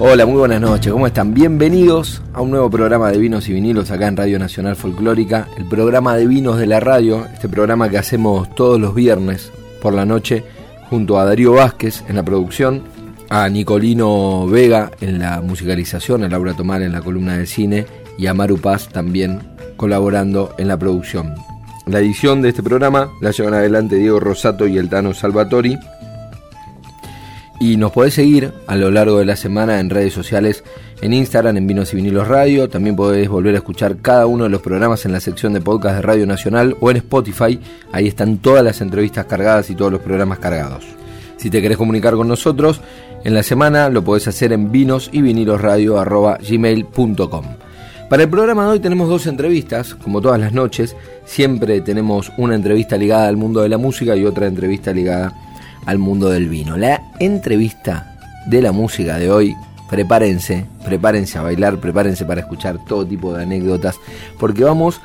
Hola, muy buenas noches, ¿cómo están? Bienvenidos a un nuevo programa de vinos y vinilos acá en Radio Nacional Folclórica, el programa de vinos de la radio, este programa que hacemos todos los viernes por la noche junto a Darío Vázquez en la producción, a Nicolino Vega en la musicalización, a Laura Tomar en la columna de cine y a Maru Paz también colaborando en la producción. La edición de este programa la llevan adelante Diego Rosato y el Tano Salvatori y nos podés seguir a lo largo de la semana en redes sociales, en Instagram, en Vinos y Vinilos Radio. También podés volver a escuchar cada uno de los programas en la sección de podcast de Radio Nacional o en Spotify. Ahí están todas las entrevistas cargadas y todos los programas cargados. Si te querés comunicar con nosotros, en la semana lo podés hacer en vinos y gmail.com. Para el programa de hoy tenemos dos entrevistas, como todas las noches. Siempre tenemos una entrevista ligada al mundo de la música y otra entrevista ligada al mundo del vino. La entrevista de la música de hoy, prepárense, prepárense a bailar, prepárense para escuchar todo tipo de anécdotas, porque vamos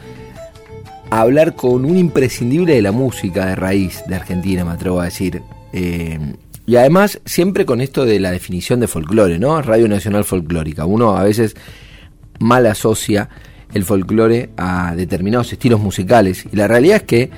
a hablar con un imprescindible de la música de raíz de Argentina, me atrevo a decir. Eh, y además, siempre con esto de la definición de folclore, ¿no? Radio Nacional Folclórica. Uno a veces mal asocia el folclore a determinados estilos musicales. Y la realidad es que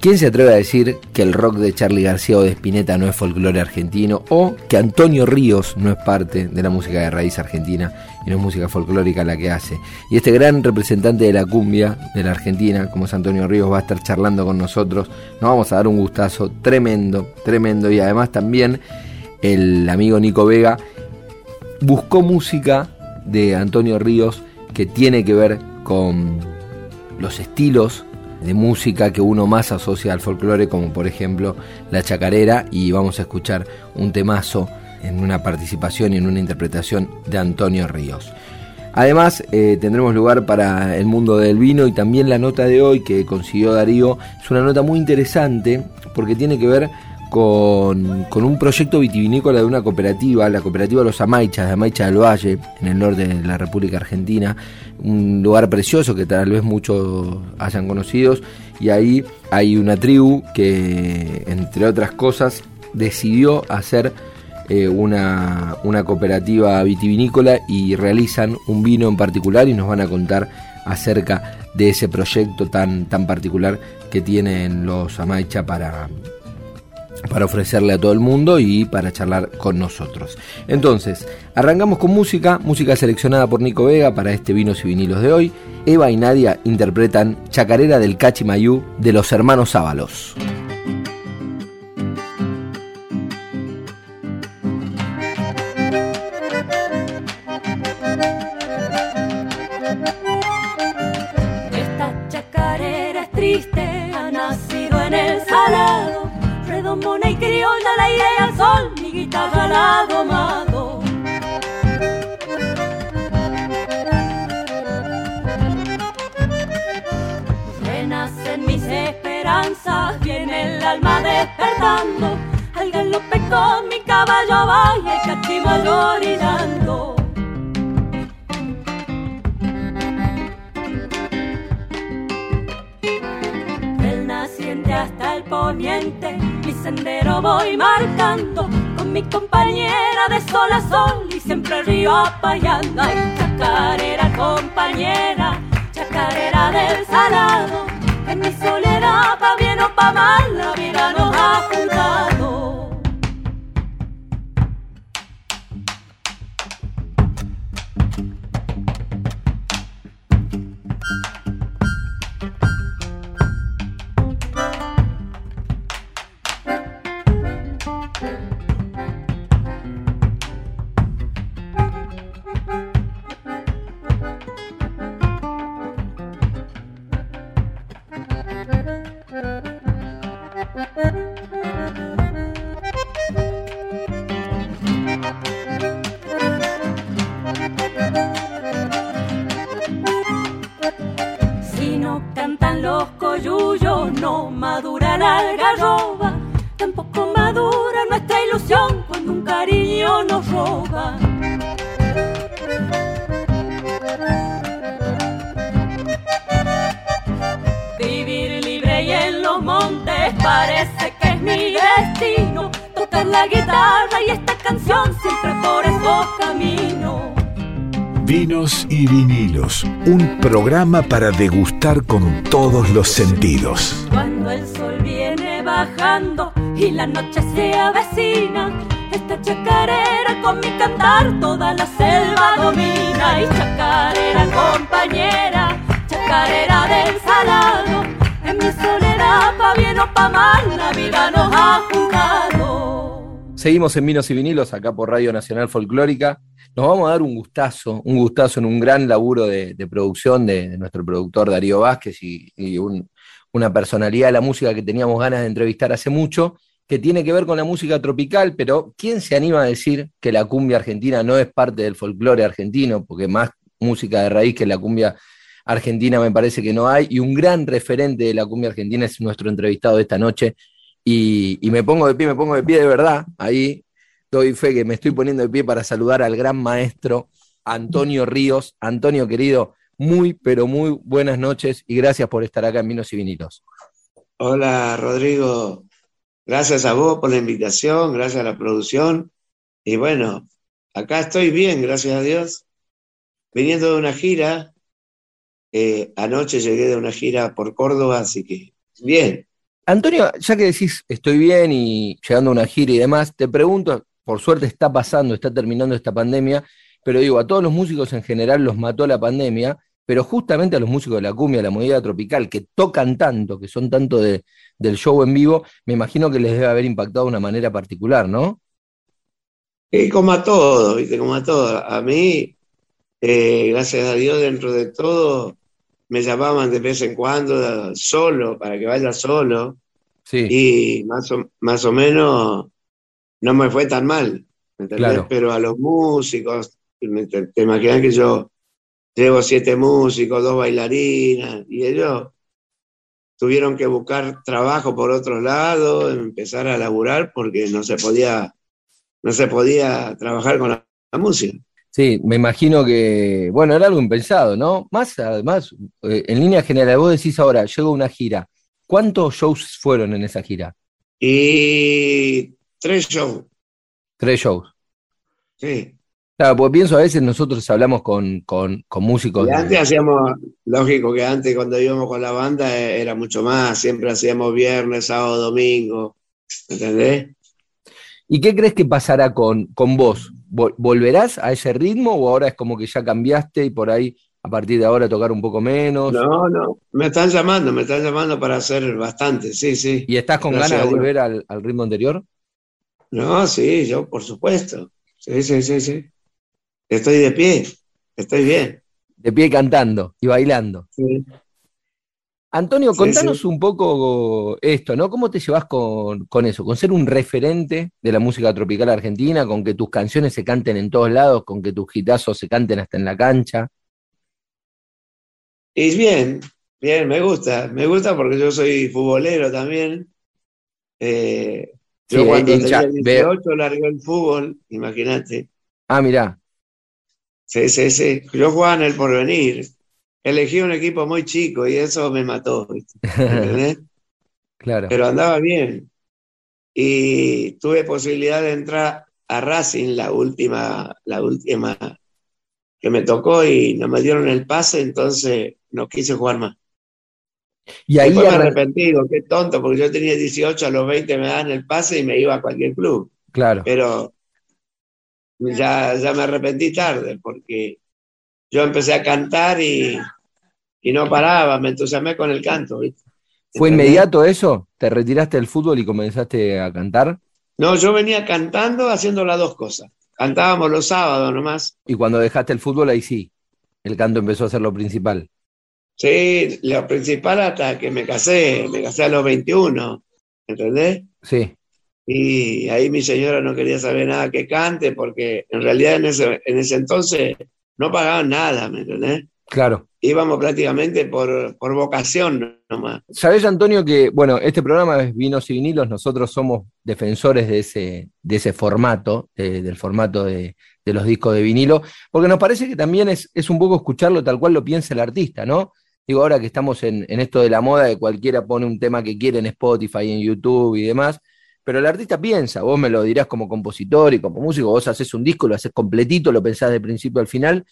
¿Quién se atreve a decir que el rock de Charlie García o de Spinetta no es folclore argentino? O que Antonio Ríos no es parte de la música de raíz argentina y no es música folclórica la que hace. Y este gran representante de la cumbia de la Argentina, como es Antonio Ríos, va a estar charlando con nosotros. Nos vamos a dar un gustazo tremendo, tremendo. Y además también el amigo Nico Vega buscó música de Antonio Ríos que tiene que ver con los estilos de música que uno más asocia al folclore, como por ejemplo la chacarera, y vamos a escuchar un temazo en una participación y en una interpretación de Antonio Ríos. Además, eh, tendremos lugar para el mundo del vino y también la nota de hoy que consiguió Darío es una nota muy interesante porque tiene que ver con, un proyecto vitivinícola de una cooperativa, la cooperativa Los Amaichas, de Amaicha del Valle, en el norte de la República Argentina, un lugar precioso que tal vez muchos hayan conocido, y ahí hay una tribu que, entre otras cosas, decidió hacer eh, una, una cooperativa vitivinícola y realizan un vino en particular y nos van a contar acerca de ese proyecto tan, tan particular que tienen los Amaicha para, para ofrecerle a todo el mundo y para charlar con nosotros. Entonces, arrancamos con música, música seleccionada por Nico Vega para este Vinos y Vinilos de hoy. Eva y Nadia interpretan Chacarera del Cachimayú de los hermanos Ábalos. volando, al galope con mi caballo va y el cachimal orinando. Del naciente hasta el poniente, mi sendero voy marcando, con mi compañera de sol a sol y siempre el río apayando. Ay, chacarera compañera, chacarera del salado en mi soledad, pa' bien o pa' mal, la vida nos ha juntado. Los coyullos, no madura la algarroba, tampoco madura nuestra ilusión cuando un cariño nos roba. Vivir libre y en los montes parece que es mi destino, tocar la guitarra y esta canción siempre por esos caminos. Vinos y vinilos, un programa para degustar con todos los sentidos. Cuando el sol viene bajando y la noche se avecina, esta chacarera con mi cantar toda la selva domina. Y chacarera compañera, chacarera del salado, en mi soledad pa' bien o pa' mal la vida nos ha jugado. Seguimos en Vinos y Vinilos acá por Radio Nacional Folclórica. Nos vamos a dar un gustazo, un gustazo en un gran laburo de, producción de, nuestro productor Darío Vázquez y, y un, una personalidad de la música que teníamos ganas de entrevistar hace mucho, que tiene que ver con la música tropical, pero ¿quién se anima a decir que la cumbia argentina no es parte del folclore argentino? Porque más música de raíz que la cumbia argentina me parece que no hay, y un gran referente de la cumbia argentina es nuestro entrevistado de esta noche, y, me pongo de pie, me pongo de pie de verdad, ahí doy fe que me estoy poniendo de pie para saludar al gran maestro Antonio Ríos. Antonio, querido, muy, pero muy buenas noches y gracias por estar acá en Vinos y Vinilos. Hola, Rodrigo. Gracias a vos por la invitación, gracias a la producción. Y bueno, acá estoy bien, gracias a Dios. Viniendo de una gira, eh, anoche llegué de una gira por Córdoba, así que bien. Antonio, ya que decís estoy bien y llegando a una gira y demás, te pregunto, por suerte está pasando, está terminando esta pandemia, pero digo, a todos los músicos en general los mató la pandemia, pero justamente a los músicos de la cumbia, la movida tropical, que tocan tanto, que son tanto de, del show en vivo, me imagino que les debe haber impactado de una manera particular, ¿no? Y como a todos, ¿viste? Como a todos. A mí, eh, gracias a Dios, dentro de todo, me llamaban de vez en cuando solo, para que vaya solo. Sí. Y más o, más o menos no me fue tan mal, ¿entendés? Claro. Pero a los músicos, te, te imaginas que yo llevo siete músicos, dos bailarinas, y ellos tuvieron que buscar trabajo por otro lado, empezar a laburar porque no se podía, no se podía trabajar con la, la música. Sí, me imagino que, bueno, era algo impensado, ¿no? Más, además, eh, en línea general, vos decís ahora, llego a una gira, ¿cuántos shows fueron en esa gira? Y tres shows. Tres shows. Sí. Claro, porque pienso a veces nosotros hablamos con, con, con músicos. Y de- antes hacíamos, lógico que antes cuando íbamos con la banda eh, era mucho más, siempre hacíamos viernes, sábado, domingo, ¿entendés? ¿Y qué crees que pasará con, con vos? ¿Vol- ¿Volverás a ese ritmo o ahora es como que ya cambiaste y por ahí a partir de ahora tocar un poco menos? No, no, me están llamando, me están llamando para hacer bastante, sí, sí. ¿Y estás con Gracias ganas de volver al, al ritmo anterior? No, sí, yo por supuesto. Sí, sí, sí, sí. Estoy de pie, estoy bien. De pie cantando y bailando. Sí. Antonio, contanos sí. un poco esto, ¿no? ¿Cómo te llevas con, con eso? Con ser un referente de la música tropical argentina, con que tus canciones se canten en todos lados, con que tus hitazos se canten hasta en la cancha. Y bien, bien, me gusta, me gusta porque yo soy futbolero también. Eh, yo Sí, cuando hincha, tenía veo. 18 largué el fútbol, imagínate. Ah, mirá, Sí, sí, sí. Yo jugaba en el porvenir. Elegí un equipo muy chico y eso me mató, claro. Pero andaba bien. Y tuve posibilidad de entrar a Racing la última, la última que me tocó y no me dieron el pase, entonces no quise jugar más. Y ahí Después me arrepentí, digo, qué tonto, porque yo tenía 18, a los 20 me daban el pase y me iba a cualquier club. claro. Pero ya, ya me arrepentí tarde, porque yo empecé a cantar y, y no paraba, me entusiasmé con el canto, ¿viste? ¿Fue inmediato eso? ¿Te retiraste del fútbol y comenzaste a cantar? No, yo venía cantando haciendo las dos cosas. Cantábamos los sábados nomás. Y cuando dejaste el fútbol, ahí sí, el canto empezó a ser lo principal. Sí, lo principal hasta que me casé, me casé a los 21, ¿entendés? Sí, Y ahí mi señora no quería saber nada que cante, porque en realidad en ese, en ese entonces no pagaban nada, ¿me entendés? Claro. Íbamos prácticamente por, por vocación nomás. Sabes, Antonio, que, bueno, este programa es Vinos y Vinilos, nosotros somos defensores de ese, de ese formato, eh, del formato de, de, los discos de vinilo, porque nos parece que también es, es un poco escucharlo tal cual lo piensa el artista, ¿no? Digo, ahora que estamos en, en esto de la moda, de cualquiera pone un tema que quiere en Spotify, en YouTube y demás, pero el artista piensa, vos me lo dirás como compositor y como músico, vos haces un disco, lo haces completito, lo pensás de principio al final,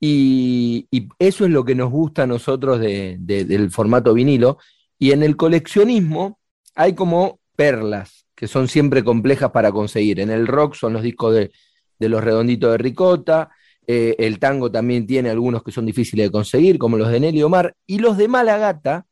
y, eso es lo que nos gusta a nosotros de, de, del formato vinilo. Y en el coleccionismo hay como perlas que son siempre complejas para conseguir. En el rock son los discos de, de los redonditos de ricota. Eh, el tango también tiene algunos que son difíciles de conseguir, como los de Nelly Omar. Y los de Malagata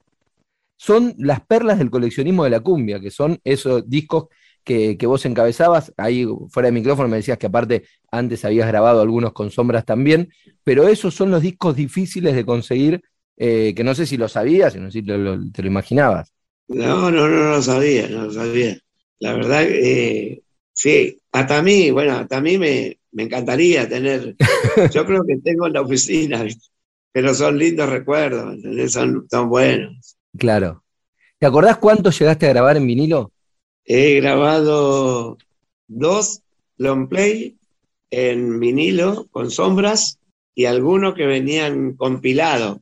son las perlas del coleccionismo de la cumbia, que son esos discos que, que, vos encabezabas, ahí fuera de micrófono me decías que aparte antes habías grabado algunos con sombras también, pero esos son los discos difíciles de conseguir, eh, que no sé si lo sabías, no sé si lo, lo, te lo imaginabas. No, no, no lo sabía, no lo sabía. La verdad, eh, sí, hasta a mí, bueno, hasta a mí me, me encantaría tener, yo creo que tengo en la oficina, pero son lindos recuerdos, son, son buenos. Claro. ¿Te acordás cuánto llegaste a grabar en vinilo? He grabado dos long play en vinilo con sombras y algunos que venían compilados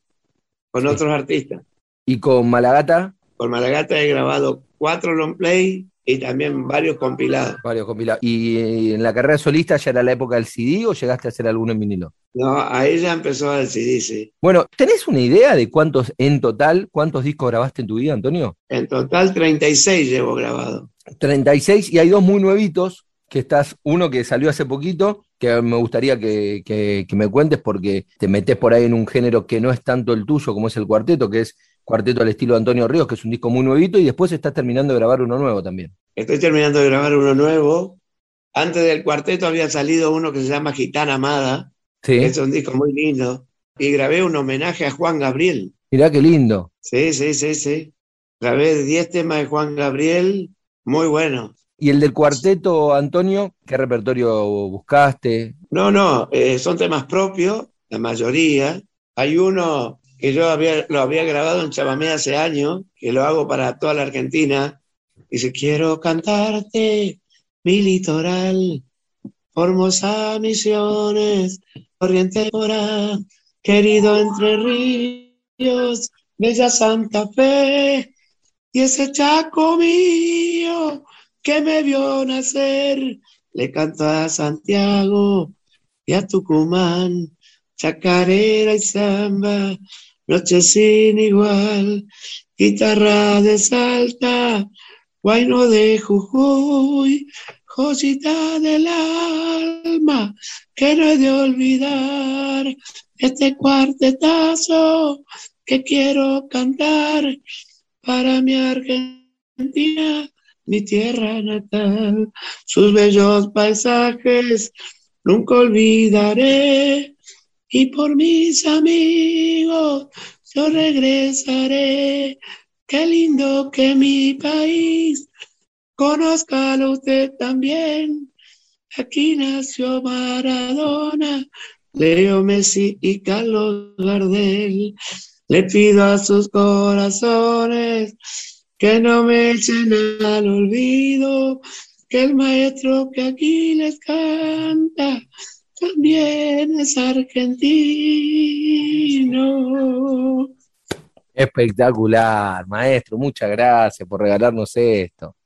con otros artistas. ¿Y con Malagata? Con Malagata he grabado cuatro long play y también varios compilados. Varios compilados. ¿Y en la carrera solista ya era la época del CD o llegaste a hacer alguno en vinilo? No, ahí ya empezó el CD, sí. Bueno, ¿tenés una idea de cuántos en total, cuántos discos grabaste en tu vida, Antonio? En total 36 llevo grabado. 36 y hay dos muy nuevitos, que estás, uno que salió hace poquito, que me gustaría que, que, que me cuentes porque te metes por ahí en un género que no es tanto el tuyo como es el cuarteto, que es cuarteto al estilo de Antonio Ríos, que es un disco muy nuevito, y después estás terminando de grabar uno nuevo también. Estoy terminando de grabar uno nuevo. Antes del cuarteto había salido uno que se llama Gitana Amada, sí. es un disco muy lindo, y grabé un homenaje a Juan Gabriel. Mirá qué lindo. Sí, sí, sí, sí. Grabé 10 temas de Juan Gabriel, muy buenos. ¿Y el del cuarteto, Antonio, qué repertorio buscaste? No, no, eh, son temas propios, la mayoría. Hay uno que yo había, lo había grabado en Chamamé hace años, que lo hago para toda la Argentina. Dice, quiero cantarte mi litoral, Formosa Misiones, Oriente Mora, querido Entre Ríos, Bella Santa Fe, y ese chaco mío que me vio nacer, le canto a Santiago y a Tucumán, chacarera y samba, noche sin igual, guitarra de Salta, guayno de Jujuy, joyita del alma, que no he de olvidar, este cuartetazo que quiero cantar para mi Argentina, mi tierra natal, sus bellos paisajes nunca olvidaré y por mis amigos yo regresaré. Qué lindo que mi país conozcalo usted también. Aquí nació Maradona, Leo Messi y Carlos Gardel. Le pido a sus corazones que no me echen al olvido, que el maestro que aquí les canta también es argentino. Espectacular, maestro, muchas gracias por regalarnos esto.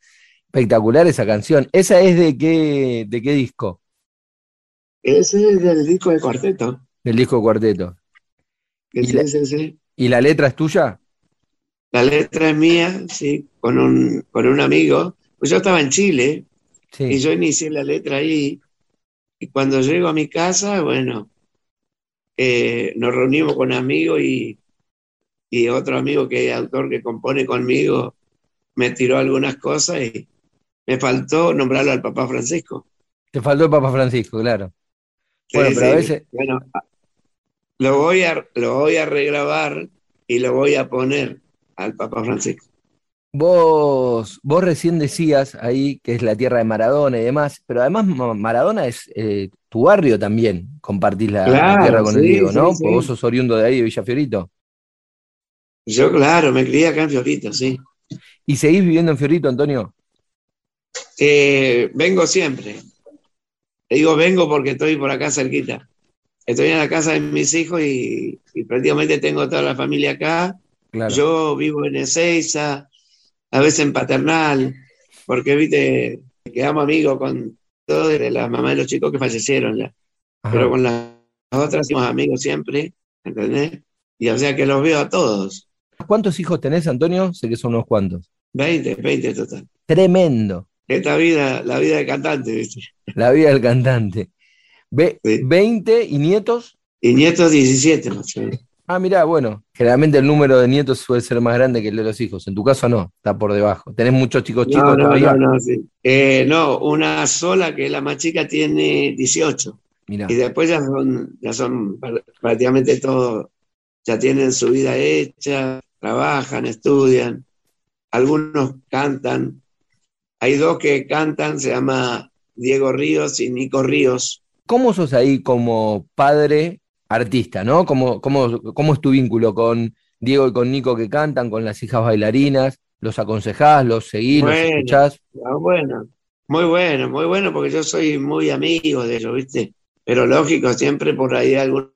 Espectacular esa canción. ¿Esa es de qué, de qué disco? Ese es del disco de cuarteto. Del disco de cuarteto. ¿Y, la, sí, sí. ¿Y la letra es tuya? La letra es mía, sí, con un, con un amigo. Pues yo estaba en Chile y yo inicié la letra ahí y cuando llego a mi casa, bueno, eh, nos reunimos con amigos y, y otro amigo que es autor que compone conmigo me tiró algunas cosas y me faltó nombrarlo al Papa Francisco. Te faltó el Papa Francisco, claro. Sí, bueno, pero sí. a veces... Bueno, lo voy, a, lo voy a regrabar y lo voy a poner al Papa Francisco. Vos, vos recién decías ahí que es la tierra de Maradona y demás, pero además Maradona es eh, tu barrio también compartís la, tierra con el Diego, ¿no? sí, Porque vos sos oriundo de ahí, de Villa Fiorito. Yo, claro, me crié acá en Fiorito, sí. ¿Y seguís viviendo en Fiorito, Antonio? Eh, vengo siempre. Te digo vengo porque estoy por acá cerquita. Estoy en la casa de mis hijos y, y prácticamente tengo toda la familia acá. Claro. Yo vivo en Ezeiza, a veces en Paternal, porque, viste, quedamos amigos con todas de las mamás de los chicos que fallecieron ya. Ajá. Pero con las otras somos amigos siempre, ¿entendés? Y o sea que los veo a todos. ¿Cuántos hijos tenés, Antonio? Sé que son unos cuantos. 20, 20 total. Tremendo. Esta vida, la vida de cantante, ¿viste? La vida del cantante. Ve, Sí. 20 y nietos. Y nietos 17, más o menos. Ah, mirá, bueno, generalmente el número de nietos suele ser más grande que el de los hijos. En tu caso no, está por debajo. ¿Tenés muchos chicos chicos No, todavía? no, no, sí. Eh, no, una sola que es la más chica tiene 18. Mirá. Y después ya son, ya son pr- prácticamente todos, ya tienen su vida hecha, trabajan, estudian, algunos cantan. Hay dos que cantan, se llama Diego Ríos y Nico Ríos. ¿Cómo sos ahí como padre artista, no? ¿Cómo, cómo, cómo es tu vínculo con Diego y con Nico que cantan, con las hijas bailarinas? ¿Los aconsejás, los seguís, los Bueno. escuchás? Ah, bueno, muy bueno, muy bueno, porque yo soy muy amigo de ellos, ¿viste? Pero lógico, siempre por ahí algunos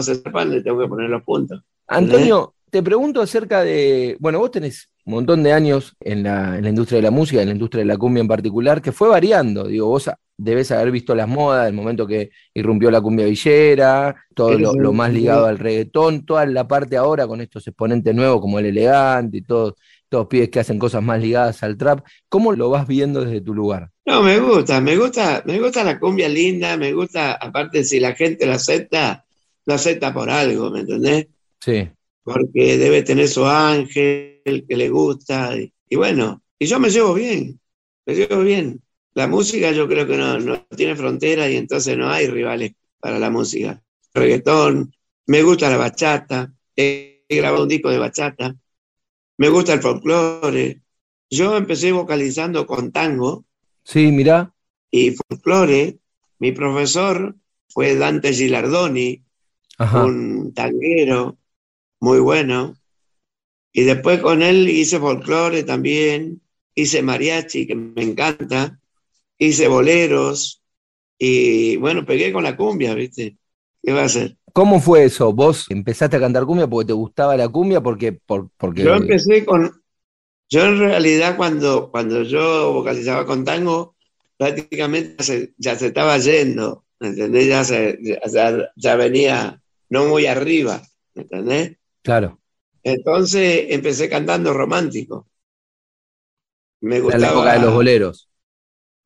se escapan, le tengo que poner los puntos. Antonio, te pregunto acerca de, bueno, vos tenés un montón de años en la, en la industria de la música, en la industria de la cumbia en particular, que fue variando. Digo, vos debés haber visto las modas, el momento que irrumpió la cumbia villera, todo lo, más ligado al reggaetón, toda la parte ahora con estos exponentes nuevos como el elegante y todos, todos pibes que hacen cosas más ligadas al trap. ¿Cómo lo vas viendo desde tu lugar? No, me gusta, me gusta, me gusta la cumbia linda, me gusta, aparte si la gente lo acepta, lo acepta por algo, ¿me entendés? Sí, Porque debe tener su ángel que le gusta, y, y bueno, y yo me llevo bien, me llevo bien. La música yo creo que no, no tiene frontera y entonces no hay rivales para la música. Reggaetón, me gusta la bachata, he, grabado un disco de bachata, me gusta el folclore. Yo empecé vocalizando con tango, sí, mirá, y folclore, mi profesor fue Dante Gilardoni, ajá, un tanguero muy bueno. Y después con él hice folclore también, hice mariachi, que me encanta, hice boleros, y bueno, pegué con la cumbia, ¿viste? ¿Qué va a hacer? ¿Cómo fue eso? ¿Vos empezaste a cantar cumbia porque te gustaba la cumbia? Porque, por, porque... Yo empecé con, yo en realidad cuando, cuando yo vocalizaba con tango, prácticamente ya se, ya se estaba yendo, ¿me entendés? Ya, se, ya, venía no muy arriba, ¿me entendés? Claro, Entonces empecé cantando romántico. Me en gustaba la época de los boleros.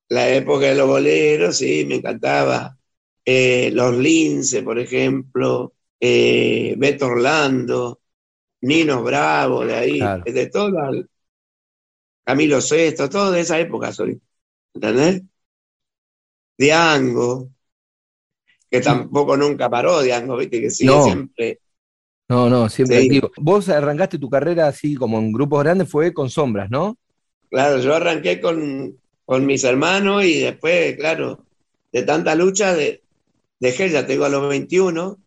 La época de los boleros, sí, me encantaba. Eh, los Lince, por ejemplo, eh, Beto Orlando, Nino Bravo, de ahí, Claro. de toda, Camilo Sesto, todo de esa época soy. ¿Entendés? Diango, que tampoco nunca paró Diango, viste, que sigue No. siempre. No, no, siempre Sí. activo. Vos arrancaste tu carrera así como en grupos grandes, fue con sombras, ¿no? Claro, yo arranqué con, con mis hermanos y después, claro, de tanta lucha, de, dejé, ya tengo a los 21,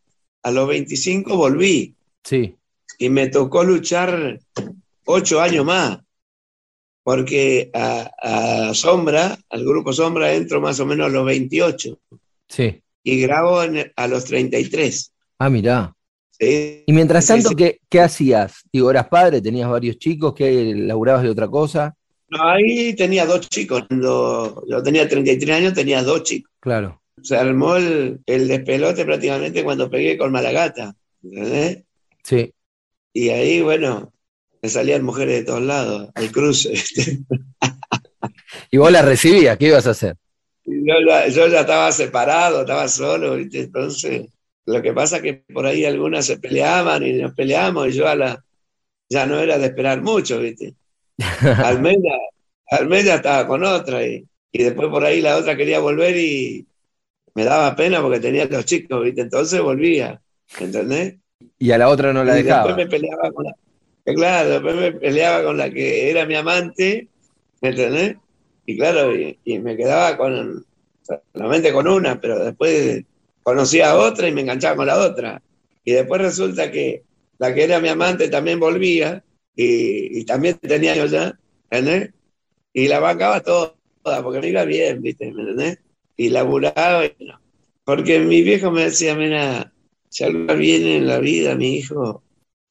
a los 25 volví Sí, y me tocó luchar ocho años más, porque a, a Sombra, al grupo Sombra, entro más o menos a los 28 sí. y grabo en- a los 33. Ah, mirá. ¿sí? Y mientras Sí, tanto, sí. ¿qué, qué hacías? Digo, eras padre, tenías varios chicos, ¿qué laburabas de otra cosa? No, ahí tenía dos chicos, cuando yo tenía 33 años tenía dos chicos. Claro, Se armó el, el despelote prácticamente cuando pegué con Malagata, ¿entendés? sí. Y ahí, bueno, me salían mujeres de todos lados, al cruce. Y vos la recibías, ¿qué ibas a hacer? Yo, yo ya estaba separado, estaba solo, ¿viste? Entonces, lo que pasa es que por ahí algunas se peleaban y nos peleamos y yo a la, ya no era de esperar mucho, ¿viste? Almeida, Almeida estaba con otra y, y después por ahí la otra quería volver y me daba pena porque tenía los chicos, ¿viste? Entonces volvía, ¿entendés? Y a la otra no la y dejaba. después me peleaba con la, que claro, después me peleaba con la que era mi amante, ¿me entendés? Y claro, y, y me quedaba con, solamente con una, pero después conocí a otra y me enganchaba con la otra. Y después resulta que la que era mi amante también volvía y, también tenía yo ya, ¿entendés? Y la bancaba toda, porque me iba bien, ¿viste? ¿Me entendés? Y laburaba y no. Porque mi viejo me decía, mira, si algo viene en la vida, mi hijo,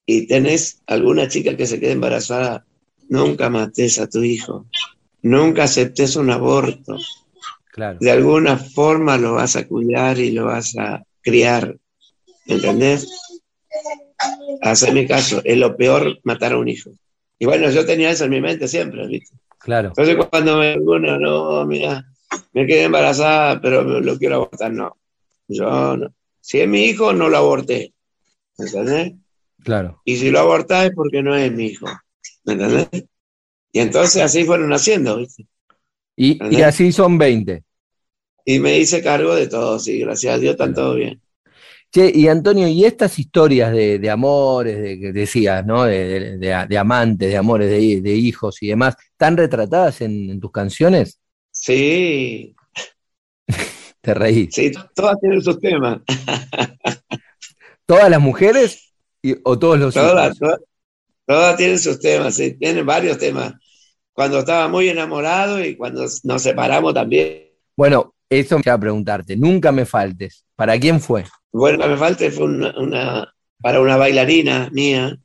y tenés alguna chica que se quede embarazada, nunca mates a tu hijo, nunca aceptes un aborto. Claro. De alguna forma lo vas a cuidar y lo vas a criar, ¿entendés? Mi caso, es lo peor matar a un hijo. Y bueno, yo tenía eso en mi mente siempre, ¿viste? Claro. Entonces cuando me uno, no, mira, me quedé embarazada, pero lo quiero abortar, no. Yo no. Si es mi hijo, no lo aborté. ¿Me entendés? Claro. Y si lo abortás es porque no es mi hijo. ¿Me entendés? Y entonces así fueron haciendo, ¿viste? Y, y así son 20. Y me hice cargo de todo, sí, gracias a Dios, están todo bien. Che, y Antonio, ¿y estas historias de, amores, de que decías, ¿no? De, amantes, de amores, de, hijos y demás, ¿están retratadas en, tus canciones? Sí. Te reí. Sí, todas tienen sus temas. ¿Todas las mujeres o todos los todas, hijos? Todas, tienen sus temas, sí, tienen varios temas. Cuando estaba muy enamorado y cuando nos separamos también. Bueno, eso me iba a preguntarte. Nunca me faltes. ¿Para quién fue? Bueno, me falta fue una, para una bailarina mía,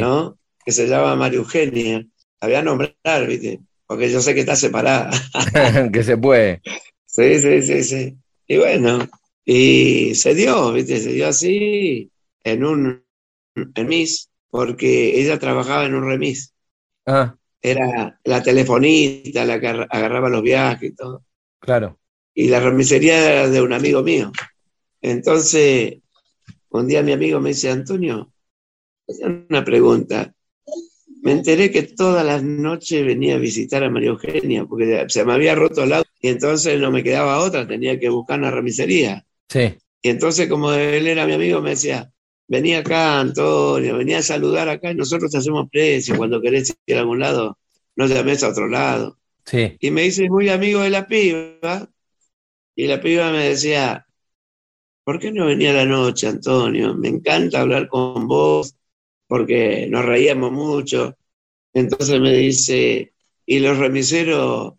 ¿no? Que se llama María Eugenia. La voy a nombrar, ¿viste? Porque yo sé que está separada. que se puede. Sí, sí, sí, sí. Y bueno, y se dio, ¿viste? Se dio así en un remis, porque ella trabajaba en un remis. Ah. Era la telefonista, la que agarraba los viajes y todo. Claro. Y la remisería era de un amigo mío. Entonces, un día mi amigo me dice, Antonio, una pregunta. Me enteré que todas las noches venía a visitar a María Eugenia, porque se me había roto el auto y entonces no me quedaba otra, tenía que buscar una remisería. Sí. Y entonces, como él era mi amigo, me decía, venía acá, Antonio, venía a saludar acá y nosotros te hacemos precio. Cuando querés ir a algún lado, no llames a otro lado. Sí. Y me dice, muy amigo de la piba. Y la piba me decía, ¿por qué no venía la noche, Antonio? Me encanta hablar con vos porque nos reíamos mucho. Entonces me dice, y los remiseros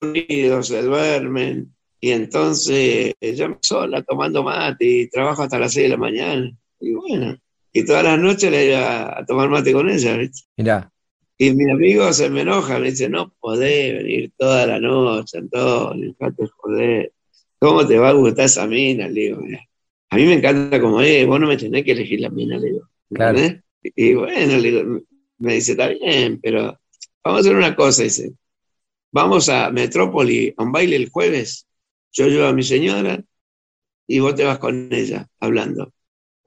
unidos se duermen, y entonces yo sola tomando mate y trabajo hasta las seis de la mañana. Y bueno, y todas las noches le iba a tomar mate con ella, ¿viste? Mira. Y mi amigo se me enoja, me dice, no podés venir toda la noche, Antonio, joder. ¿Cómo te va a gustar esa mina? Le digo, a mí me encanta como es, vos no me tenés que elegir la mina, le digo. Claro. Y bueno, le digo, me dice, está bien, pero vamos a hacer una cosa, dice, vamos a Metrópoli a un baile el jueves, yo llevo a mi señora y vos te vas con ella hablando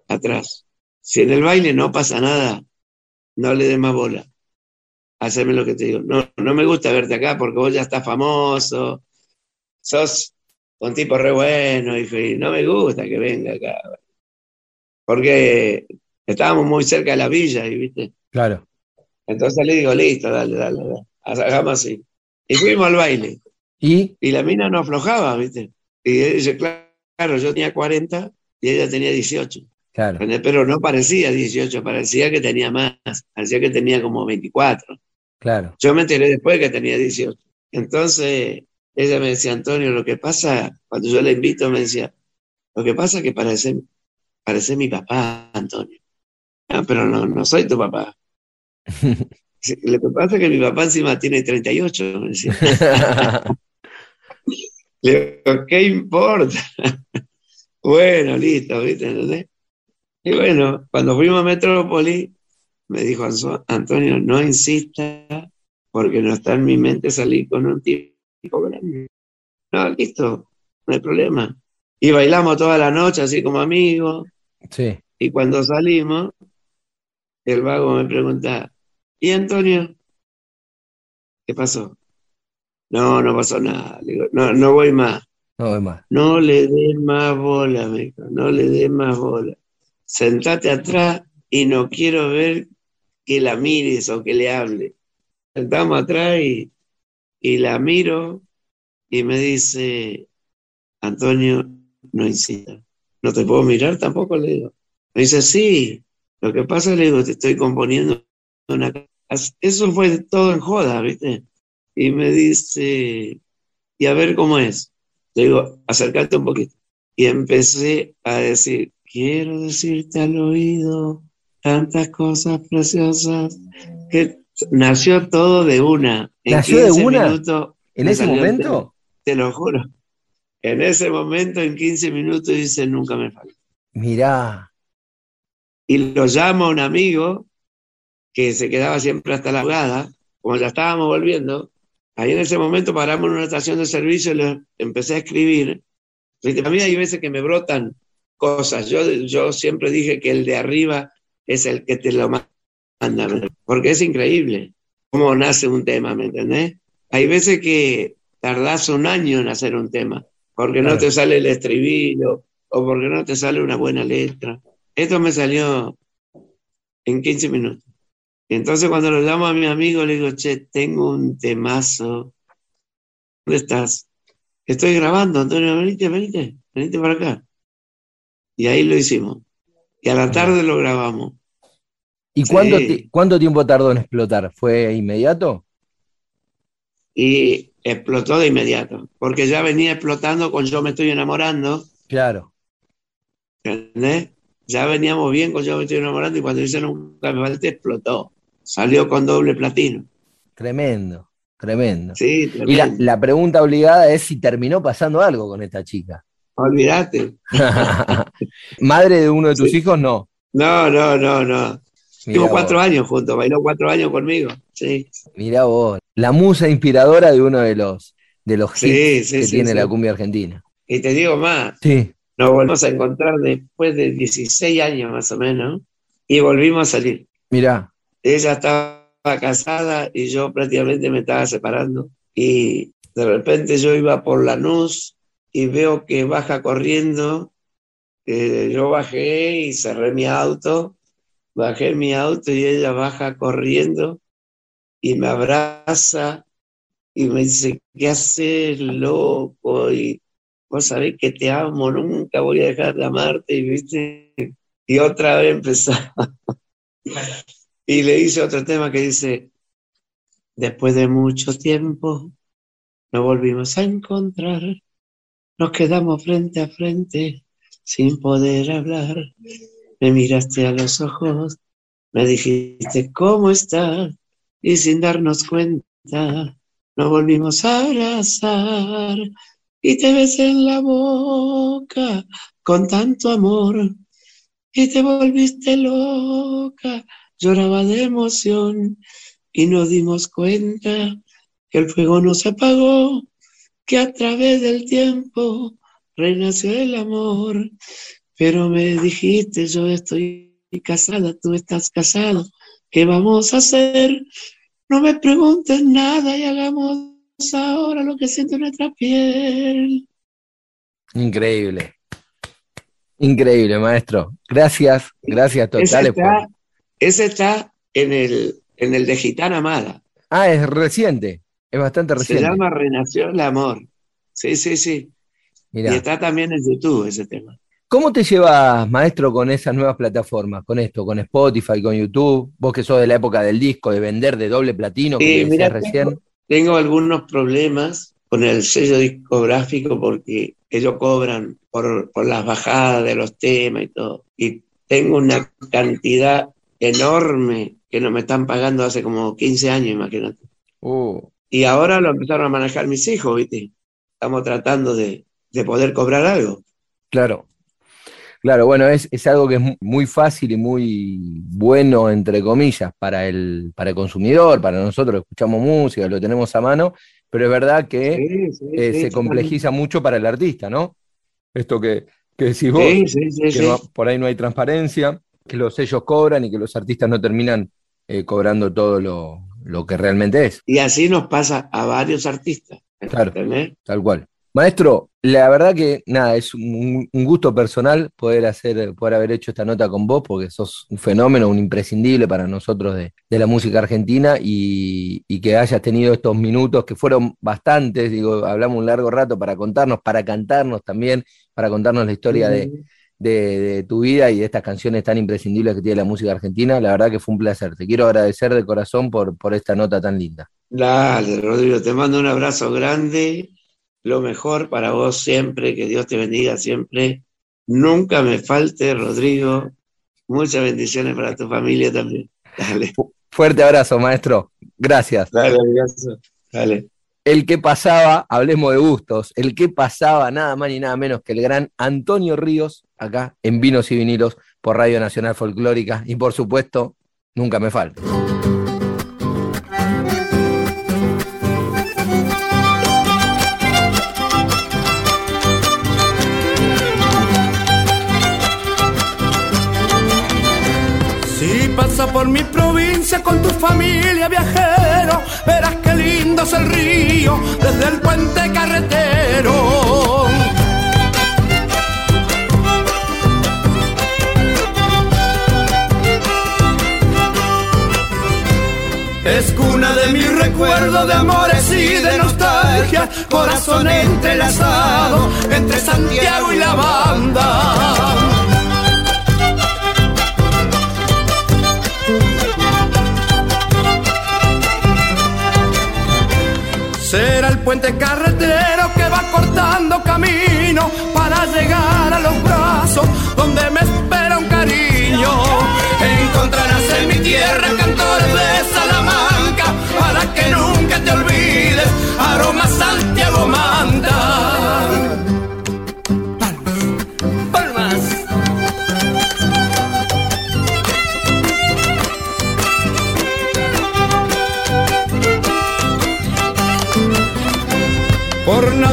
atrás. Si en el baile no pasa nada, no le des más bola. Haceme lo que te digo. No, no me gusta verte acá porque vos ya estás famoso, sos un tipo re bueno, y no me gusta que venga acá. Porque estábamos muy cerca de la villa, y viste. Claro. Entonces le digo, listo, dale, dale, dale. Hagamos así. Y fuimos al baile. ¿Y? Y la mina no aflojaba, ¿viste? Y ella dice, claro, yo tenía 40 y ella tenía 18. Claro. Pero no parecía 18, parecía que tenía más, parecía que tenía como 24. Claro. Yo me enteré después que tenía 18. Entonces, ella me decía, Antonio, lo que pasa, cuando yo la invito, me decía, lo que pasa es que parece, parece mi papá, Antonio. Ah, pero no, no soy tu papá. lo que pasa es que mi papá encima tiene 38, me decía. Le digo, ¿qué importa? bueno, listo, ¿viste? Y bueno, cuando fuimos a Metrópoli, me dijo Antonio, no insista, porque no está en mi mente salir con un tipo no, listo, no hay problema. Y bailamos toda la noche así como amigos. Sí. Y cuando salimos, el vago me pregunta, ¿y Antonio? ¿Qué pasó? No, no pasó nada. no, no voy más. No voy más. No le dé más bola, me dijo, no le dé más bola. Sentate atrás y no quiero ver que la mires o que le hable. Sentamos atrás y y la miro y me dice, Antonio, no insista. No te puedo mirar tampoco, le digo. Me dice, sí, lo que pasa, le digo, te estoy componiendo una... Eso fue todo en joda, ¿viste? Y me dice, y a ver cómo es. Le digo, acércate un poquito. Y empecé a decir, quiero decirte al oído tantas cosas preciosas, que nació todo de una. ¿Nació de una? ¿En ese momento? te lo juro. En ese momento, en 15 minutos, dice, nunca me falta. Mirá. Y lo llamo a un amigo que se quedaba siempre hasta la jugada, como ya estábamos volviendo. Ahí en ese momento paramos en una estación de servicio y le empecé a escribir. A mí hay veces que me brotan cosas. Yo, yo siempre dije que el de arriba es el que te lo manda, porque es increíble cómo nace un tema, ¿me entendés? Hay veces que tardás un año en hacer un tema, porque no te sale el estribillo o porque no te sale una buena letra. Esto me salió en 15 minutos. entonces cuando lo llamo a mi amigo, le digo, che, tengo un temazo. ¿Dónde estás? Estoy grabando, Antonio, venite, venite, venite para acá. Y ahí lo hicimos. Y a la tarde lo grabamos. ¿Y cuánto, cuánto tiempo tardó en explotar? ¿Fue inmediato? Y explotó de inmediato, porque ya venía explotando con Yo me estoy enamorando. Claro. ¿Entendés? Ya veníamos bien con Yo me estoy enamorando y cuando dice Nunca me falte explotó. Salió con doble platino. Tremendo, tremendo. Sí, tremendo. Y la, pregunta obligada es si terminó pasando algo con esta chica. Olvídate. ¿Madre de uno de tus hijos? No. No, no, no, no. Tuvo cuatro años juntos, bailó cuatro años conmigo. Sí. Mira vos, la musa inspiradora de uno de los, de los hits que tiene la cumbia argentina. Y te digo más, sí. nos volvimos a encontrar después de 16 años más o menos y volvimos a salir. Mirá. Ella estaba casada y yo prácticamente me estaba separando y de repente yo iba por la luz y veo que baja corriendo. Eh, yo bajé y cerré mi auto, bajé mi auto y ella baja corriendo y me abraza y me dice, ¿qué haces, loco? Y vos sabés que te amo, nunca voy a dejar de amarte, y viste, y otra vez empezaba. y le hice otro tema que dice, después de mucho tiempo, nos volvimos a encontrar, nos quedamos frente a frente, sin poder hablar, me miraste a los ojos, me dijiste, ¿cómo estás? y sin darnos cuenta nos volvimos a abrazar. Y te besé en la boca con tanto amor y te volviste loca, lloraba de emoción y nos dimos cuenta que el fuego no se apagó, que a través del tiempo renació el amor, pero me dijiste yo estoy casada, tú estás casado ¿Qué vamos a hacer? No me preguntes nada y hagamos ahora lo que siente nuestra piel. Increíble. Increíble, maestro. Gracias, gracias totales. Ese está, en, el, en el de Gitana Amada. Ah, es reciente, es bastante reciente. Se llama Renació el Amor. Sí, sí, sí. Y está también en YouTube ese tema. ¿Cómo te llevas, maestro, con esas nuevas plataformas? Con esto, con Spotify, con YouTube. Vos que sos de la época del disco, de vender de doble platino, que decías recién. Tengo, algunos problemas con el sello discográfico porque ellos cobran por, las bajadas de los temas y todo. Y tengo una cantidad enorme que no me están pagando hace como 15 años, imagínate. Uh. Y ahora lo empezaron a manejar mis hijos, ¿viste? Estamos tratando de, de poder cobrar algo. Claro. Claro, bueno, es, algo que es muy fácil y muy bueno, entre comillas, para el, para el consumidor, para nosotros escuchamos música, lo tenemos a mano, pero es verdad que eh, se complejiza mucho para el artista, ¿no? Esto que, que decís vos, que por ahí no hay transparencia, que los sellos cobran y que los artistas no terminan eh, cobrando todo lo, lo, que realmente es. Y así nos pasa a varios artistas. Claro, tal cual. Maestro, la verdad que nada, es un, gusto personal poder hacer, poder haber hecho esta nota con vos, porque sos un fenómeno, un imprescindible para nosotros de, la música argentina y, que hayas tenido estos minutos que fueron bastantes, digo, hablamos un largo rato para contarnos, para cantarnos también, para contarnos la historia de, tu vida y de estas canciones tan imprescindibles que tiene la música argentina. La verdad que fue un placer. Te quiero agradecer de corazón por, por esta nota tan linda. Dale, Rodrigo, te mando un abrazo grande lo mejor para vos siempre, que Dios te bendiga siempre. Nunca me falte, Rodrigo. Muchas bendiciones para tu familia también. Dale. Fuerte abrazo, maestro. Gracias. Dale, abrazo. Dale. El que pasaba, hablemos de gustos, el que pasaba nada más ni nada menos que el gran Antonio Ríos, acá en Vinos y Vinilos por Radio Nacional Folclórica. Y por supuesto, nunca me falta. Por mi provincia con tu familia viajero, verás qué lindo es el río desde el puente carretero. Es cuna de mi recuerdo de amores y de nostalgia, corazón entrelazado entre Santiago y la banda. Puente carretero que va cortando camino para llegar a los brazos donde me espera un cariño. Encontrarás en mi tierra cantores de Salamanca para que nunca te olvides, aroma Santiago manda.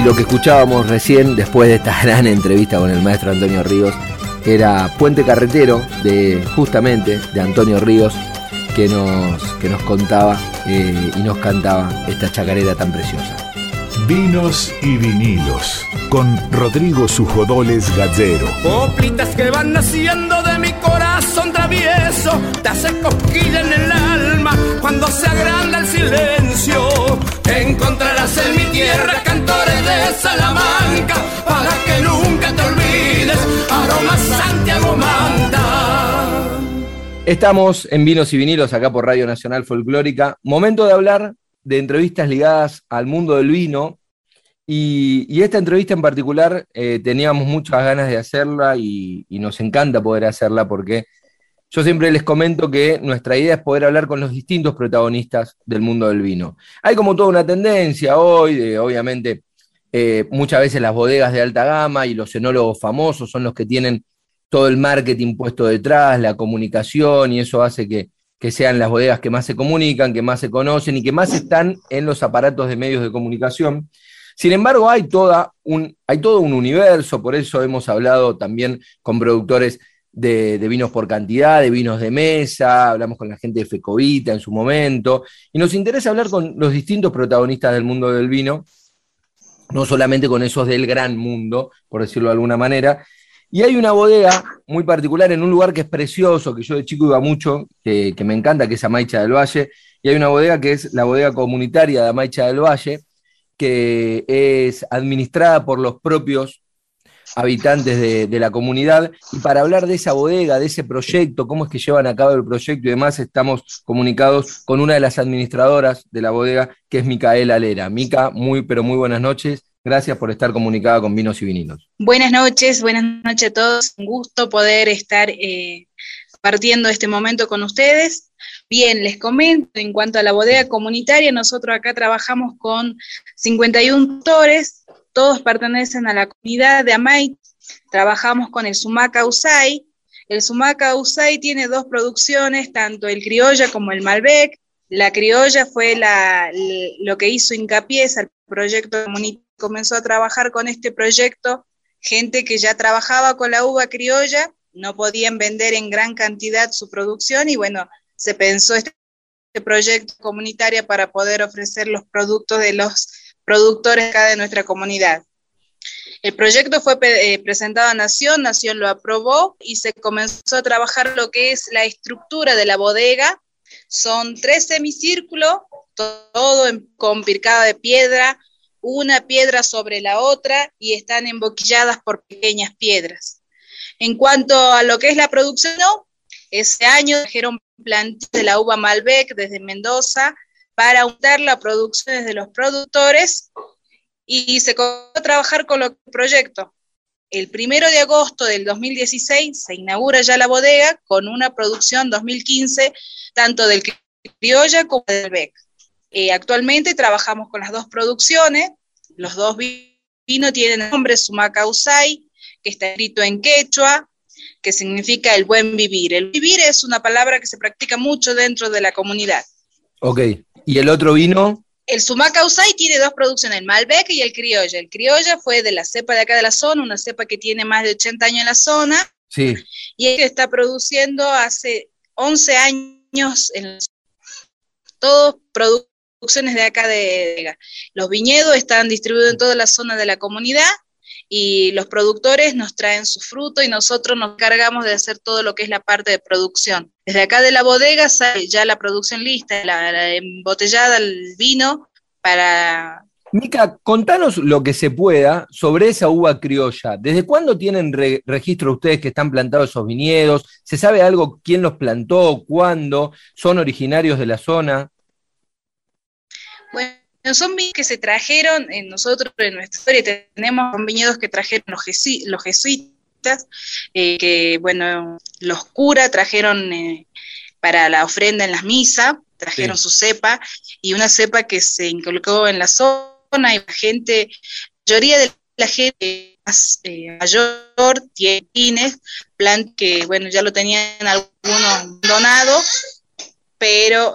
Y lo que escuchábamos recién, después de esta gran entrevista con el maestro Antonio Ríos, era Puente Carretero, de justamente de Antonio Ríos, que nos, que nos contaba eh, y nos cantaba esta chacarera tan preciosa. Vinos y vinilos, con Rodrigo Sujodoles Gallero. Coplitas que van naciendo de mi corazón travieso, te hace cosquilla en el alma cuando se agranda el silencio. Encontrarás en mi tierra cantores de Salamanca para que nunca te olvides, aroma Santiago manda. Estamos en Vinos y Vinilos acá por Radio Nacional Folclórica. Momento de hablar de entrevistas ligadas al mundo del vino. Y, esta entrevista en particular eh, teníamos muchas ganas de hacerla y, nos encanta poder hacerla porque yo siempre les comento que nuestra idea es poder hablar con los distintos protagonistas del mundo del vino. Hay como toda una tendencia hoy, de, obviamente, eh, muchas veces las bodegas de alta gama y los enólogos famosos son los que tienen todo el marketing puesto detrás, la comunicación, y eso hace que, que sean las bodegas que más se comunican, que más se conocen y que más están en los aparatos de medios de comunicación. Sin embargo, hay, toda un, hay todo un universo, por eso hemos hablado también con productores de, vinos por cantidad, de vinos de mesa, hablamos con la gente de Fecovita en su momento, y nos interesa hablar con los distintos protagonistas del mundo del vino, no solamente con esos del gran mundo, por decirlo de alguna manera. Y hay una bodega muy particular en un lugar que es precioso, que yo de chico iba mucho, que, que me encanta, que es Amaicha del Valle, y hay una bodega que es la bodega comunitaria de Amaicha del Valle, que es administrada por los propios habitantes de, la comunidad. Y para hablar de esa bodega, de ese proyecto, cómo es que llevan a cabo el proyecto y demás, estamos comunicados con una de las administradoras de la bodega, que es Micaela Lera. Mica, muy, pero muy buenas noches. Gracias por estar comunicada con Vinos y Vinilos. Buenas noches, buenas noches a todos. Un gusto poder estar eh, partiendo este momento con ustedes. Bien, les comento, en cuanto a la bodega comunitaria, nosotros acá trabajamos con 51 autores, todos pertenecen a la comunidad de Amay, trabajamos con el Sumaca Usay. El Sumaca Usay tiene dos producciones, tanto el criolla como el Malbec. La criolla fue la, lo que hizo hincapié al proyecto comunitario. Comenzó a trabajar con este proyecto gente que ya trabajaba con la uva criolla, no podían vender en gran cantidad su producción y bueno, se pensó este proyecto comunitario para poder ofrecer los productos de los productores acá de nuestra comunidad. El proyecto fue eh, presentado a Nación, Nación lo aprobó y se comenzó a trabajar lo que es la estructura de la bodega. Son tres semicírculos, todo con pircada de piedra, una piedra sobre la otra y están emboquilladas por pequeñas piedras. En cuanto a lo que es la producción, ese año trajeron plantas de la uva Malbec desde Mendoza para aumentar la producción de los productores y se comenzó a trabajar con los proyectos. El primero de agosto del 2016 se inaugura ya la bodega con una producción 2015 tanto del criolla como del bec. Eh, actualmente trabajamos con las dos producciones, los dos vinos tienen el nombre Sumaca Usay, que está escrito en quechua, que significa el buen vivir. El vivir es una palabra que se practica mucho dentro de la comunidad. Ok, ¿y el otro vino? El Sumaca Usay tiene dos producciones, el Malbec y el Criolla. El Criolla fue de la cepa de acá de la zona, una cepa que tiene más de 80 años en la zona. Sí. Y que está produciendo hace 11 años en todos producciones de acá de los viñedos están distribuidos en toda la zona de la comunidad y los productores nos traen su fruto y nosotros nos cargamos de hacer todo lo que es la parte de producción. Desde acá de la bodega sale ya la producción lista, la, embotellada, el vino para... Mica, contanos lo que se pueda sobre esa uva criolla. ¿Desde cuándo tienen registro ustedes que están plantados esos viñedos? ¿Se sabe algo quién los plantó, cuándo? ¿Son originarios de la zona? Bueno, son viñedos que se trajeron, en nosotros en nuestra historia tenemos viñedos que trajeron los, jesuitas, eh, que bueno, los curas trajeron eh, para la ofrenda en las misas, trajeron su cepa, y una cepa que se inculcó en la zona, y la gente, la mayoría de la gente más eh, mayor tiene plan que bueno, ya lo tenían algunos donados, pero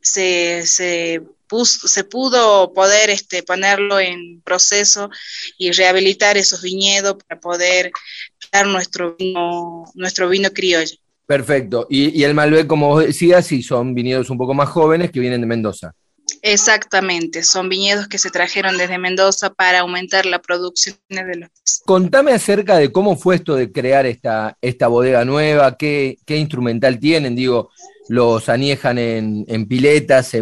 se, se, se pudo poder este, ponerlo en proceso y rehabilitar esos viñedos para poder dar nuestro vino, nuestro vino criollo. Perfecto. Y, y el Malbec, como vos decías, sí, son viñedos un poco más jóvenes que vienen de Mendoza. Exactamente, son viñedos que se trajeron desde Mendoza para aumentar la producción de los. Contame acerca de cómo fue esto de crear esta, esta bodega nueva, qué, qué instrumental tienen, digo, los aniejan en, piletas, eh,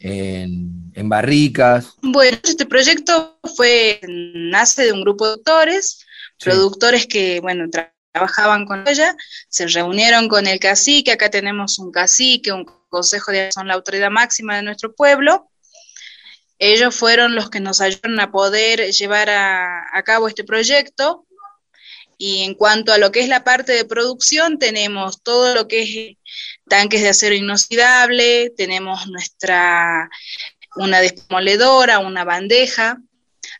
en, en, barricas. Bueno, este proyecto fue, nace de un grupo de doctores, productores que, bueno, trabajaban con ella, se reunieron con el cacique, acá tenemos un cacique, un consejo de son la autoridad máxima de nuestro pueblo. Ellos fueron los que nos ayudaron a poder llevar a cabo este proyecto y en cuanto a lo que es la parte de producción, tenemos todo lo que es tanques de acero inoxidable, tenemos nuestra una desmoledora, una bandeja.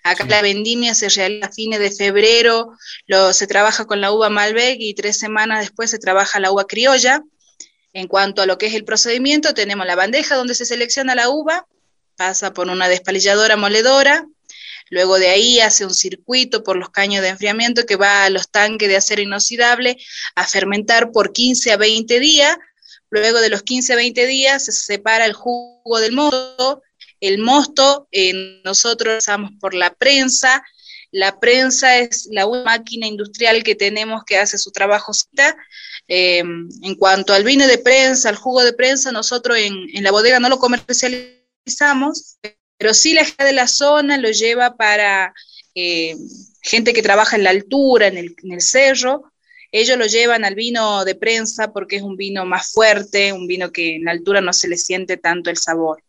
Acá la vendimia se realiza a fines de febrero, lo, se trabaja con la uva Malbec y tres semanas después se trabaja la uva criolla. En cuanto a lo que es el procedimiento, tenemos la bandeja donde se selecciona la uva, pasa por una despalilladora moledora, Luego de ahí hace un circuito por los caños de enfriamiento que va a los tanques de acero inoxidable a fermentar por 15 a 20 días. Luego de los 15 a 20 días se separa el jugo del mosto. El mosto eh, nosotros pasamos por la prensa. La prensa es la máquina industrial que tenemos que hace su trabajo. Eh, en cuanto al vino de prensa, al jugo de prensa, nosotros en, en la bodega no lo comercializamos, pero sí la gente de la zona lo lleva para eh, gente que trabaja en la altura, en el, en el cerro, ellos lo llevan al vino de prensa porque es un vino más fuerte, un vino que en la altura no se le siente tanto el sabor.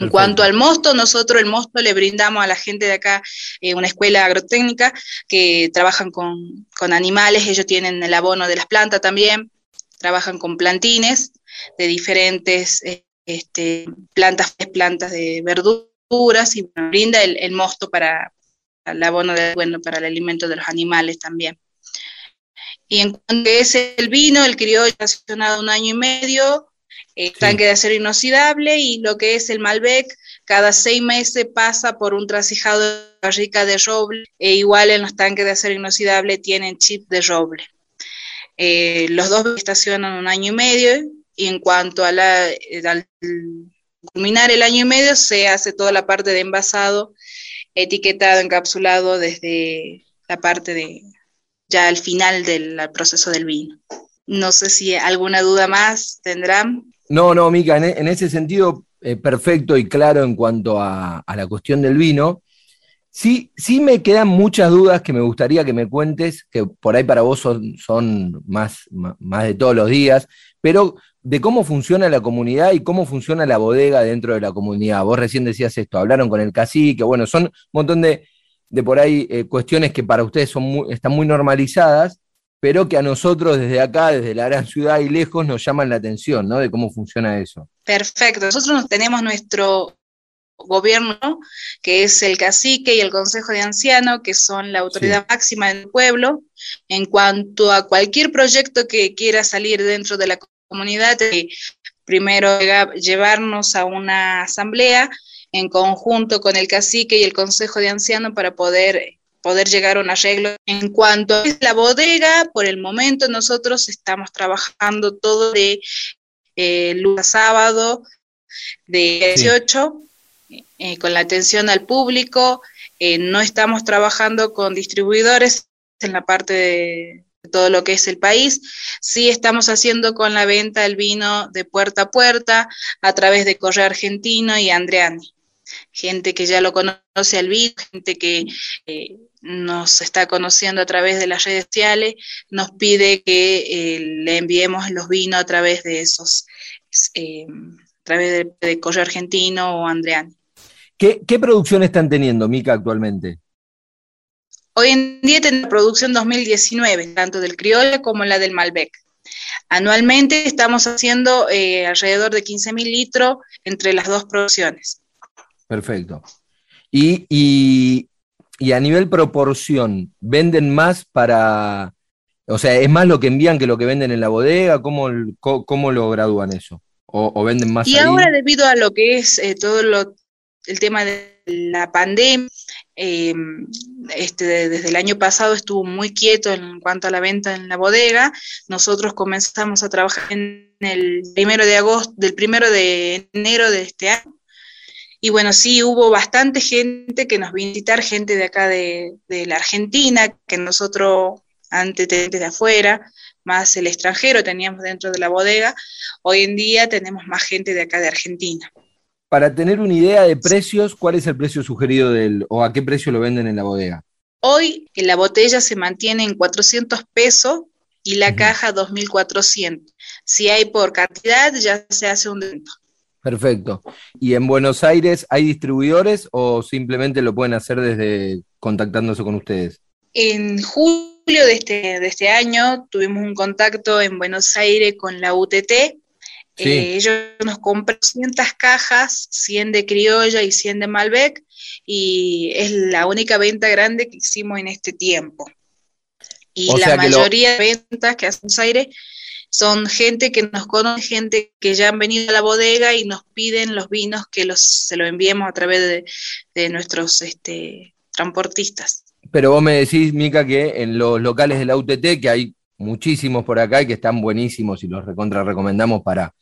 En cuanto al mosto, nosotros el mosto le brindamos a la gente de acá eh, una escuela agrotécnica que trabajan con, con, animales, ellos tienen el abono de las plantas también, trabajan con plantines de diferentes eh, este, plantas, plantas de verduras y brinda el, mosto para, el abono de, bueno, para el alimento de los animales también. Y en cuanto es el vino, el criollo ha estacionado un año y medio, el tanque de acero inoxidable, y lo que es el Malbec, cada seis meses pasa por un trasijado de barrica de roble, e igual en los tanques de acero inoxidable tienen chip de roble. Eh, los dos estacionan un año y medio, y en cuanto a la, eh, al culminar el año y medio, se hace toda la parte de envasado, etiquetado, encapsulado desde la parte de ya al final del proceso del vino. No sé si alguna duda más tendrán. No, no, Mica, en, ese sentido, eh, perfecto y claro en cuanto a, la cuestión del vino. Sí, sí me quedan muchas dudas que me gustaría que me cuentes, que por ahí para vos son, son más, más de todos los días, pero de cómo funciona la comunidad y cómo funciona la bodega dentro de la comunidad. Vos recién decías esto, hablaron con el cacique, bueno, son un montón de, de por ahí eh, cuestiones que para ustedes son están muy normalizadas, pero que a nosotros desde acá, desde la gran ciudad y lejos, nos llaman la atención, ¿no? De cómo funciona eso. Perfecto. Nosotros tenemos nuestro gobierno, que es el cacique y el consejo de ancianos, que son la autoridad máxima del pueblo, en cuanto a cualquier proyecto que quiera salir dentro de la comunidad, eh, primero llevarnos a una asamblea en conjunto con el cacique y el consejo de ancianos para poder poder llegar a un arreglo. En cuanto a la bodega, por el momento nosotros estamos trabajando todo de eh, lunes a sábado, de 18, eh, con la atención al público. Eh, no estamos trabajando con distribuidores en la parte de, todo lo que es el país. Sí estamos haciendo con la venta del vino de puerta a puerta a través de Correo Argentino y Andreani gente que ya lo conoce al vino, gente que eh, nos está conociendo a través de las redes sociales, nos pide que eh, le enviemos los vinos a través de esos, eh, a través de, Correo Argentino o Andreani. ¿Qué, producción están teniendo, Mica, actualmente? Hoy en día tenemos producción 2019, tanto del criollo como la del Malbec. Anualmente estamos haciendo alrededor de 15.000 litros entre las dos producciones. Perfecto. Y, a nivel proporción, ¿venden más para, o sea, es más lo que envían que lo que venden en la bodega? ¿Cómo, cómo, lo gradúan eso? ¿O, venden más? Y ahora debido a lo que es eh, todo lo, el tema de la pandemia, em, este, desde el año pasado estuvo muy quieto en cuanto a la venta en la bodega. Nosotros comenzamos a trabajar en el primero de agosto, del primero de enero de este año y bueno, sí, hubo bastante gente que nos vino a visitar, gente de acá de, la Argentina, que nosotros antes de afuera, más el extranjero teníamos dentro de la bodega. Hoy en día tenemos más gente de acá de Argentina. Para tener una idea de precios, ¿cuál es el precio sugerido del, o a qué precio lo venden en la bodega? Hoy en la botella se mantiene en 400 pesos y la caja 2.400. Si hay por cantidad, ya se hace un descuento. Perfecto. ¿Y en Buenos Aires hay distribuidores o simplemente lo pueden hacer desde contactándose con ustedes? En julio de este, de este año tuvimos un contacto en Buenos Aires con la UTT. Eh, ellos nos compraron 200 cajas, 100 de criolla y 100 de Malbec, y es la única venta grande que hicimos en este tiempo. Y la mayoría de ventas que hace Buenos Aires son gente que nos conoce, gente que ya han venido a la bodega y nos piden los vinos que los, se los enviemos a través de, nuestros este, transportistas. Pero vos me decís, Mica, que en los locales de la UTT, que hay muchísimos por acá y que están buenísimos y los recontra recomendamos para,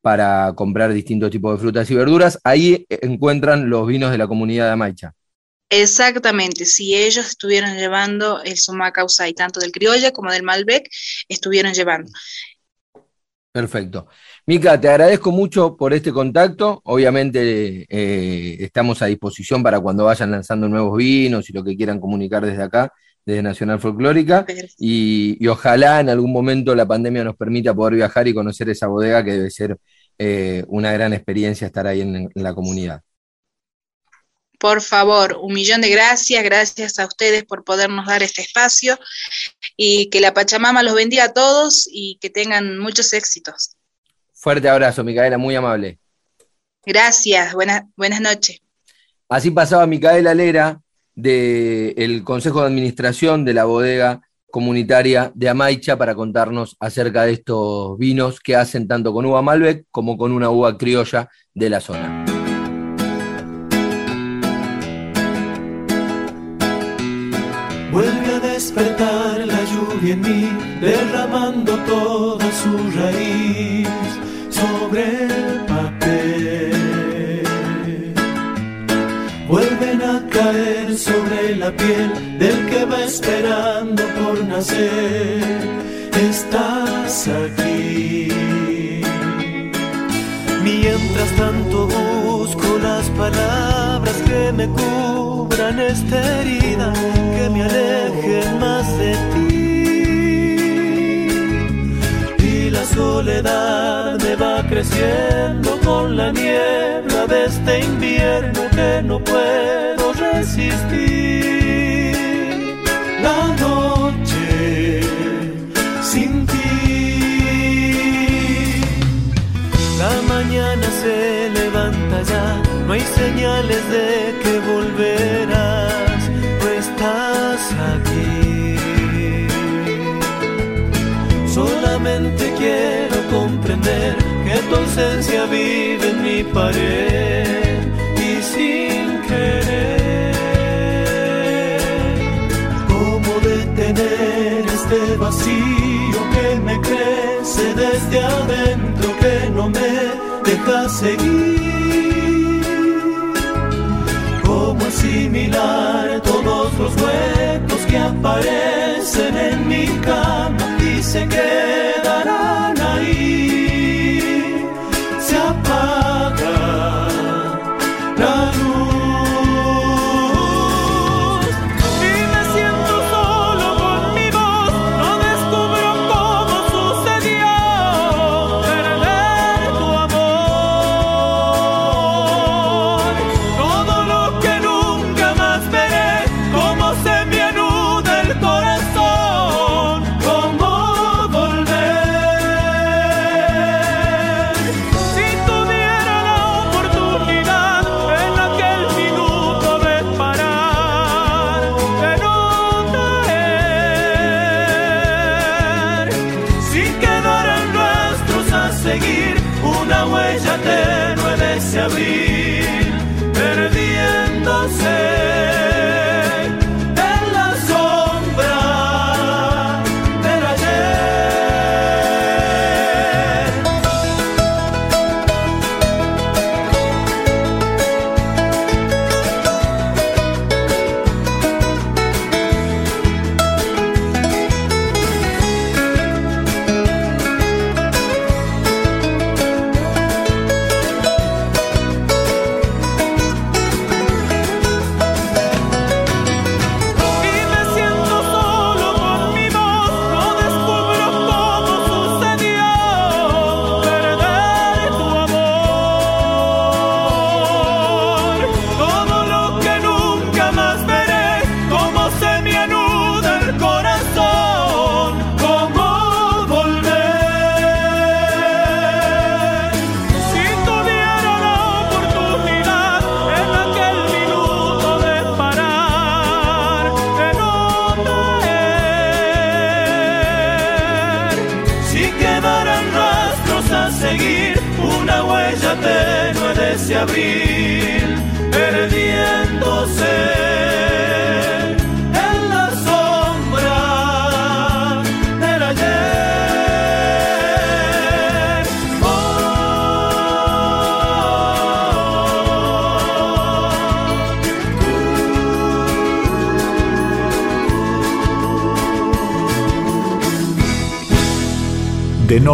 para comprar distintos tipos de frutas y verduras, ahí encuentran los vinos de la comunidad de Amaicha. Exactamente, si ellos estuvieron llevando el y tanto del criolla como del Malbec, estuvieron llevando. Perfecto. Mica, te agradezco mucho por este contacto. Obviamente eh, estamos a disposición para cuando vayan lanzando nuevos vinos y lo que quieran comunicar desde acá, desde Nacional Folclórica. Y, ojalá en algún momento la pandemia nos permita poder viajar y conocer esa bodega que debe ser eh, una gran experiencia estar ahí en la comunidad. Por favor, un millón de gracias, gracias a ustedes por podernos dar este espacio y que la Pachamama los bendiga a todos y que tengan muchos éxitos. Fuerte abrazo, Micaela, muy amable. Gracias, buenas, buenas noches. Así pasaba Micaela Lera, del Consejo de Administración de la bodega comunitaria de Amaicha para contarnos acerca de estos vinos que hacen tanto con uva Malbec como con una uva criolla de la zona. Lluvia en mí, derramando toda su raíz sobre el papel. Vuelven a caer sobre la piel del que va esperando por nacer. Estás aquí. Mientras tanto busco las palabras que me cubran esta herida, que me alejen más de ti. Soledad me va creciendo con la niebla de este invierno que no puedo resistir. La noche sin ti. La mañana se levanta ya, no hay señales de que volverás, no estás aquí. Quiero comprender que tu ausencia vive en mi pared y sin querer. ¿Cómo detener este vacío que me crece desde adentro que no me deja seguir? ¿Cómo asimilar todos los huecos que aparecen en mi cama y se quedarán ahí?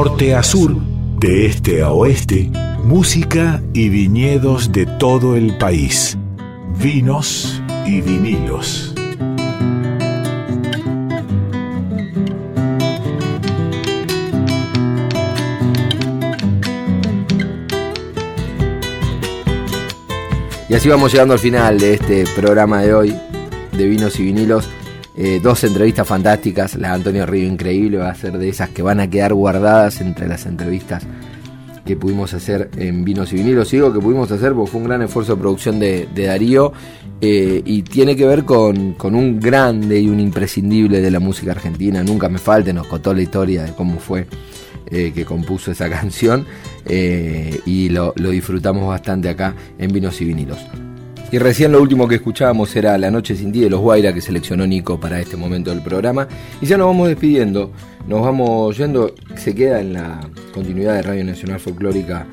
Norte a sur, de este a oeste, música y viñedos de todo el país. Vinos y vinilos. Y así vamos llegando al final de este programa de hoy de vinos y vinilos. Eh, dos entrevistas fantásticas. La de Antonio Río, increíble, va a ser de esas que van a quedar guardadas entre las entrevistas que pudimos hacer en Vinos y Vinilos. Digo que pudimos hacer porque fue un gran esfuerzo de producción de, Darío eh, y tiene que ver con, un grande y un imprescindible de la música argentina. Nunca me falte, nos contó la historia de cómo fue eh, que compuso esa canción y lo disfrutamos bastante acá en Vinos y Vinilos. Y recién lo último que escuchábamos era La Noche sin ti de los Guaira que seleccionó Nico para este momento del programa. Y ya nos vamos despidiendo, nos vamos yendo, se queda en la continuidad de Radio Nacional Folclórica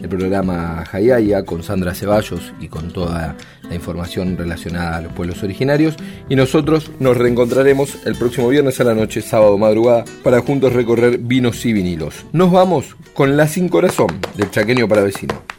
el programa Hayaya con Sandra Ceballos y con toda la información relacionada a los pueblos originarios. Y nosotros nos reencontraremos el próximo viernes a la noche, sábado madrugada, para juntos recorrer vinos y vinilos. Nos vamos con La Sin Corazón del Chaqueño para Vecino.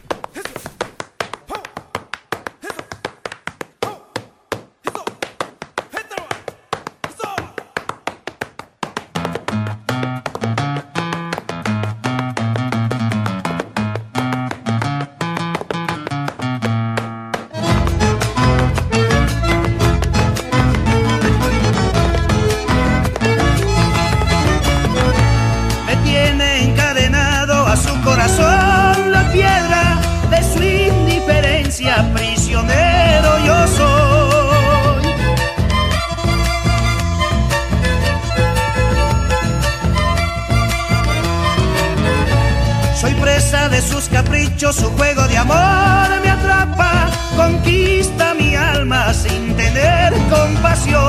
Se